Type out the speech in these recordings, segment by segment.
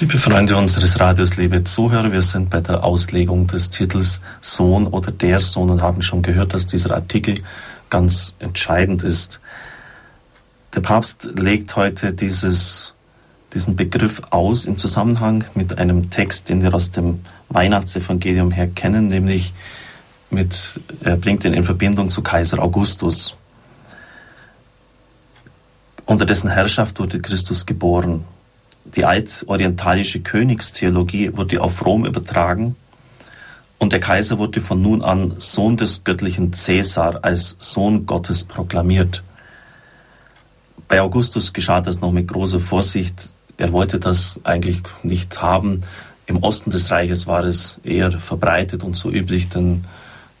Liebe Freunde unseres Radios, liebe Zuhörer, wir sind bei der Auslegung des Titels Sohn oder der Sohn und haben schon gehört, dass dieser Artikel ganz entscheidend ist. Der Papst legt heute dieses, diesen Begriff aus im Zusammenhang mit einem Text, den wir aus dem Weihnachtsevangelium her kennen, nämlich mit, er bringt ihn in Verbindung zu Kaiser Augustus. Unter dessen Herrschaft wurde Christus geboren die altorientalische Königstheologie wurde auf Rom übertragen und der Kaiser wurde von nun an Sohn des göttlichen Cäsar als Sohn Gottes proklamiert. Bei Augustus geschah das noch mit großer Vorsicht. Er wollte das eigentlich nicht haben. Im Osten des Reiches war es eher verbreitet und so üblich, den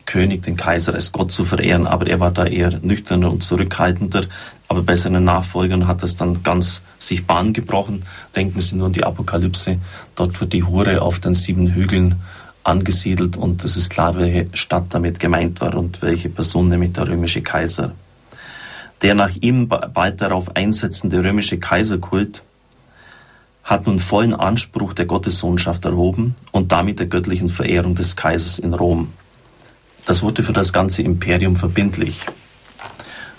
König, den Kaiser als Gott zu verehren, aber er war da eher nüchterner und zurückhaltender. Aber bei seinen Nachfolgern hat das dann ganz sich Bahn gebrochen. Denken Sie nur an die Apokalypse. Dort wird die Hure auf den sieben Hügeln angesiedelt und es ist klar, welche Stadt damit gemeint war und welche Person, nämlich der römische Kaiser. Der nach ihm bald darauf einsetzende römische Kaiserkult hat nun vollen Anspruch der Gottessohnschaft erhoben und damit der göttlichen Verehrung des Kaisers in Rom. Das wurde für das ganze Imperium verbindlich.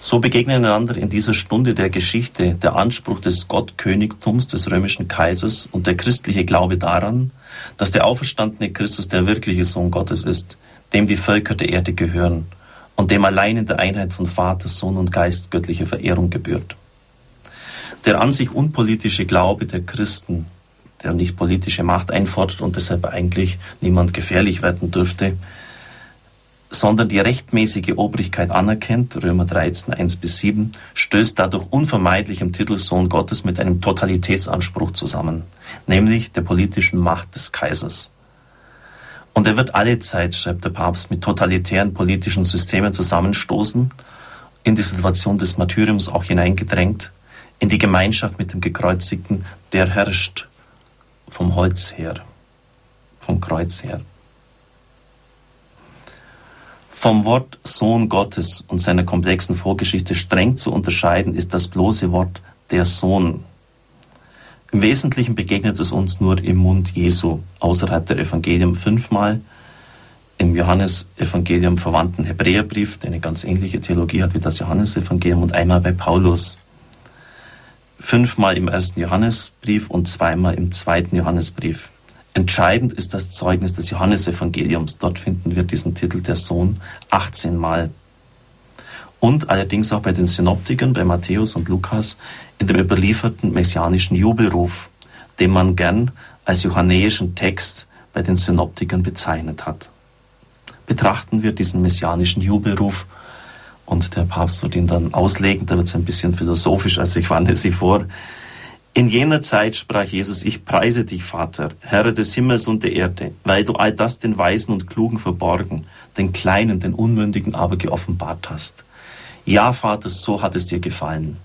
So begegnen einander in dieser Stunde der Geschichte der Anspruch des Gottkönigtums des römischen Kaisers und der christliche Glaube daran, dass der auferstandene Christus der wirkliche Sohn Gottes ist, dem die Völker der Erde gehören und dem allein in der Einheit von Vater, Sohn und Geist göttliche Verehrung gebührt. Der an sich unpolitische Glaube der Christen, der nicht politische Macht einfordert und deshalb eigentlich niemand gefährlich werden dürfte, sondern die rechtmäßige Obrigkeit anerkennt, Römer 13, 1 bis 7, stößt dadurch unvermeidlich im Titel Sohn Gottes mit einem Totalitätsanspruch zusammen, nämlich der politischen Macht des Kaisers. Und er wird alle Zeit, schreibt der Papst, mit totalitären politischen Systemen zusammenstoßen, in die Situation des Martyriums auch hineingedrängt, in die Gemeinschaft mit dem Gekreuzigten, der herrscht vom Holz her, vom Kreuz her. Vom Wort Sohn Gottes und seiner komplexen Vorgeschichte streng zu unterscheiden ist das bloße Wort der Sohn. Im Wesentlichen begegnet es uns nur im Mund Jesu, außerhalb der Evangelium fünfmal, im Johannesevangelium verwandten Hebräerbrief, der eine ganz ähnliche Theologie hat wie das Johannesevangelium, und einmal bei Paulus. Fünfmal im ersten Johannesbrief und zweimal im zweiten Johannesbrief. Entscheidend ist das Zeugnis des Johannesevangeliums. Dort finden wir diesen Titel der Sohn 18 Mal. Und allerdings auch bei den Synoptikern, bei Matthäus und Lukas, in dem überlieferten messianischen Jubelruf, den man gern als johannäischen Text bei den Synoptikern bezeichnet hat. Betrachten wir diesen messianischen Jubelruf und der Papst wird ihn dann auslegen, da wird es ein bisschen philosophisch, also ich warne Sie vor. In jener Zeit sprach Jesus, ich preise dich, Vater, Herr des Himmels und der Erde, weil du all das den Weisen und Klugen verborgen, den Kleinen, den Unmündigen aber geoffenbart hast. Ja, Vater, so hat es dir gefallen.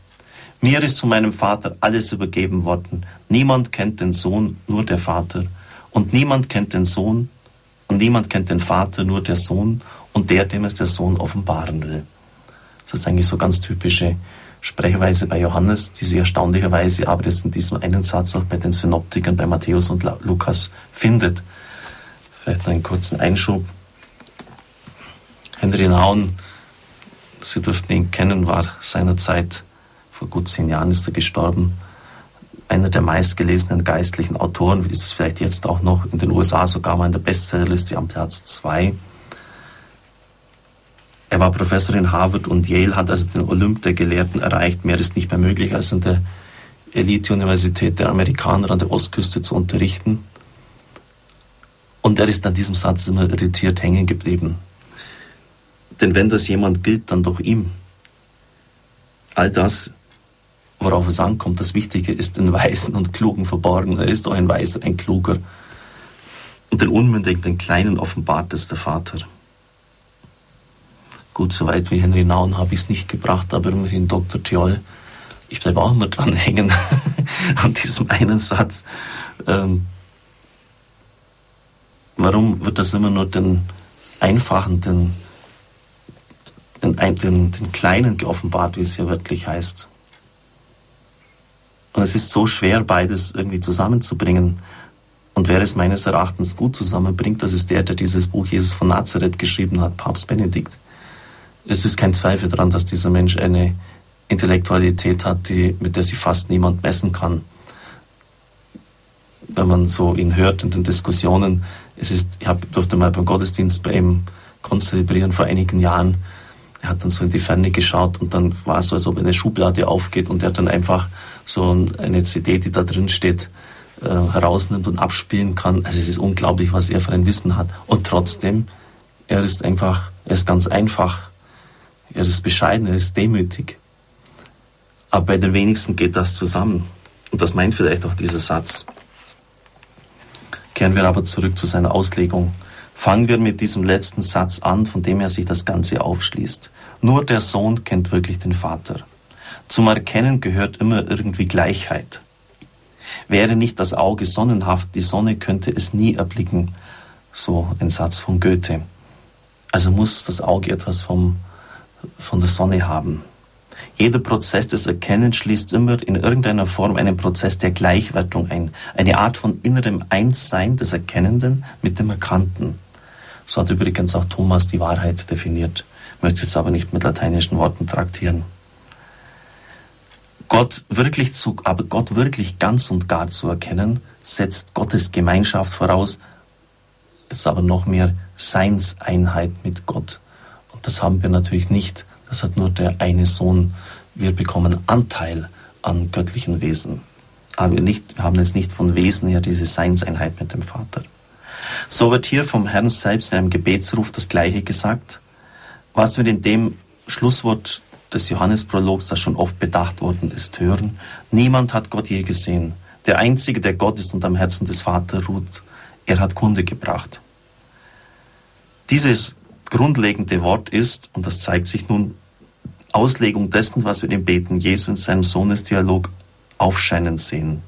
Mir ist von meinem Vater alles übergeben worden. Niemand kennt den Sohn, nur der Vater. Und niemand kennt den Sohn, und niemand kennt den Vater, nur der Sohn und der, dem es der Sohn offenbaren will. Das ist eigentlich so ganz typische Sprechweise bei Johannes, die sie erstaunlicherweise aber jetzt in diesem einen Satz auch bei den Synoptikern, bei Matthäus und Lukas findet. Vielleicht einen kurzen Einschub. Henry Naun, Sie dürften ihn kennen, war seinerzeit, vor gut zehn Jahren ist er gestorben, einer der meistgelesenen geistlichen Autoren, ist es vielleicht jetzt auch noch in den USA sogar mal in der Bestsellerliste am Platz zwei. Er war Professor in Harvard und Yale, hat also den Olymp der Gelehrten erreicht. Mehr ist nicht mehr möglich, als an der Elite-Universität der Amerikaner an der Ostküste zu unterrichten. Und er ist an diesem Satz immer irritiert hängen geblieben. Denn wenn das jemand gilt, dann doch ihm. All das, worauf es ankommt, das Wichtige ist den Weisen und Klugen verborgen. Er ist auch ein Weiser, ein Kluger. Und den Unmündigen, den Kleinen offenbart es der Vater. Gut, so weit wie Henry Naun habe ich es nicht gebracht, aber immerhin Dr. Tjoll. Ich bleibe auch immer dran hängen an diesem einen Satz. Ähm, warum wird das immer nur den Einfachen, den, den, den, den Kleinen geoffenbart, wie es ja wirklich heißt? Und es ist so schwer, beides irgendwie zusammenzubringen. Und wer es meines Erachtens gut zusammenbringt, das ist der, der dieses Buch Jesus von Nazareth geschrieben hat, Papst Benedikt. Es ist kein Zweifel daran, dass dieser Mensch eine Intellektualität hat, die, mit der sich fast niemand messen kann. Wenn man so ihn hört in den Diskussionen, es ist, ich hab, durfte mal beim Gottesdienst bei ihm konzelebrieren vor einigen Jahren. Er hat dann so in die Ferne geschaut und dann war es so, als ob eine Schublade aufgeht und er dann einfach so eine CD, die da drin steht, äh, herausnimmt und abspielen kann. Also es ist unglaublich, was er für ein Wissen hat. Und trotzdem, er ist einfach, er ist ganz einfach. Er ist bescheiden, er ist demütig. Aber bei den wenigsten geht das zusammen. Und das meint vielleicht auch dieser Satz. Kehren wir aber zurück zu seiner Auslegung. Fangen wir mit diesem letzten Satz an, von dem er sich das Ganze aufschließt. Nur der Sohn kennt wirklich den Vater. Zum Erkennen gehört immer irgendwie Gleichheit. Wäre nicht das Auge sonnenhaft, die Sonne könnte es nie erblicken. So ein Satz von Goethe. Also muss das Auge etwas vom, von der Sonne haben. Jeder Prozess des Erkennens schließt immer in irgendeiner Form einen Prozess der Gleichwertung ein, eine Art von innerem Einssein des Erkennenden mit dem Erkannten. So hat übrigens auch Thomas die Wahrheit definiert, möchte jetzt aber nicht mit lateinischen Worten traktieren. Gott wirklich zu, aber Gott wirklich ganz und gar zu erkennen, setzt Gottes Gemeinschaft voraus, ist aber noch mehr Seinseinheit mit Gott. Das haben wir natürlich nicht. Das hat nur der eine Sohn. Wir bekommen Anteil an göttlichen Wesen. Aber nicht, wir haben jetzt nicht von Wesen her diese Seinseinheit mit dem Vater. So wird hier vom Herrn selbst in einem Gebetsruf das Gleiche gesagt, was wir in dem Schlusswort des Johannesprologs, das schon oft bedacht worden ist, hören. Niemand hat Gott je gesehen. Der Einzige, der Gott ist und am Herzen des Vaters ruht, er hat Kunde gebracht. Dieses grundlegende Wort ist, und das zeigt sich nun, Auslegung dessen, was wir im Beten Jesu in seinem Sohnesdialog aufscheinen sehen.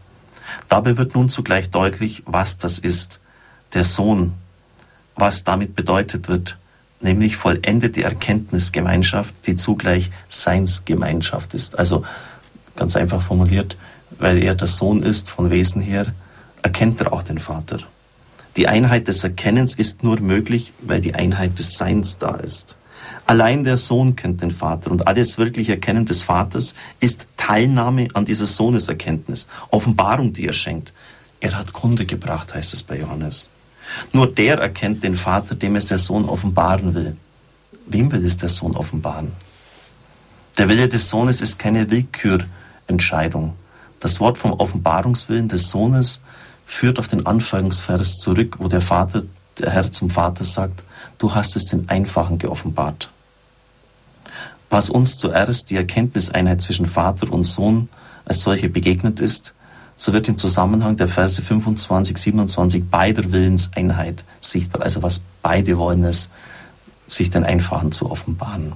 Dabei wird nun zugleich deutlich, was das ist, der Sohn, was damit bedeutet wird, nämlich vollendete Erkenntnisgemeinschaft, die zugleich Seinsgemeinschaft ist. Also ganz einfach formuliert, weil er der Sohn ist von Wesen her, erkennt er auch den Vater. Die Einheit des Erkennens ist nur möglich, weil die Einheit des Seins da ist. Allein der Sohn kennt den Vater und alles wirkliche Erkennen des Vaters ist Teilnahme an dieser Sohneserkenntnis, Offenbarung, die er schenkt. Er hat Kunde gebracht, heißt es bei Johannes. Nur der erkennt den Vater, dem es der Sohn offenbaren will. Wem will es der Sohn offenbaren? Der Wille des Sohnes ist keine Willkürentscheidung. Das Wort vom Offenbarungswillen des Sohnes führt auf den Anfangsvers zurück, wo der Vater, der Herr zum Vater sagt, du hast es den Einfachen geoffenbart. Was uns zuerst die Erkenntniseinheit zwischen Vater und Sohn als solche begegnet ist, so wird im Zusammenhang der Verse 25, 27 beider Willenseinheit sichtbar. Also was beide wollen es, sich den Einfachen zu offenbaren.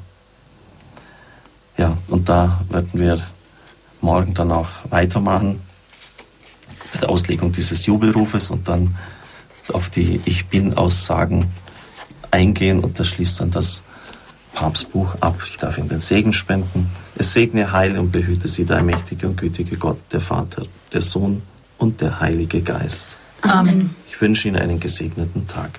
Ja, und da werden wir morgen dann auch weitermachen der Auslegung dieses Jubelrufes und dann auf die Ich Bin-Aussagen eingehen und das schließt dann das Papstbuch ab. Ich darf Ihnen den Segen spenden. Es segne, heile und behüte Sie, der mächtige und gütige Gott, der Vater, der Sohn und der Heilige Geist. Amen. Ich wünsche Ihnen einen gesegneten Tag.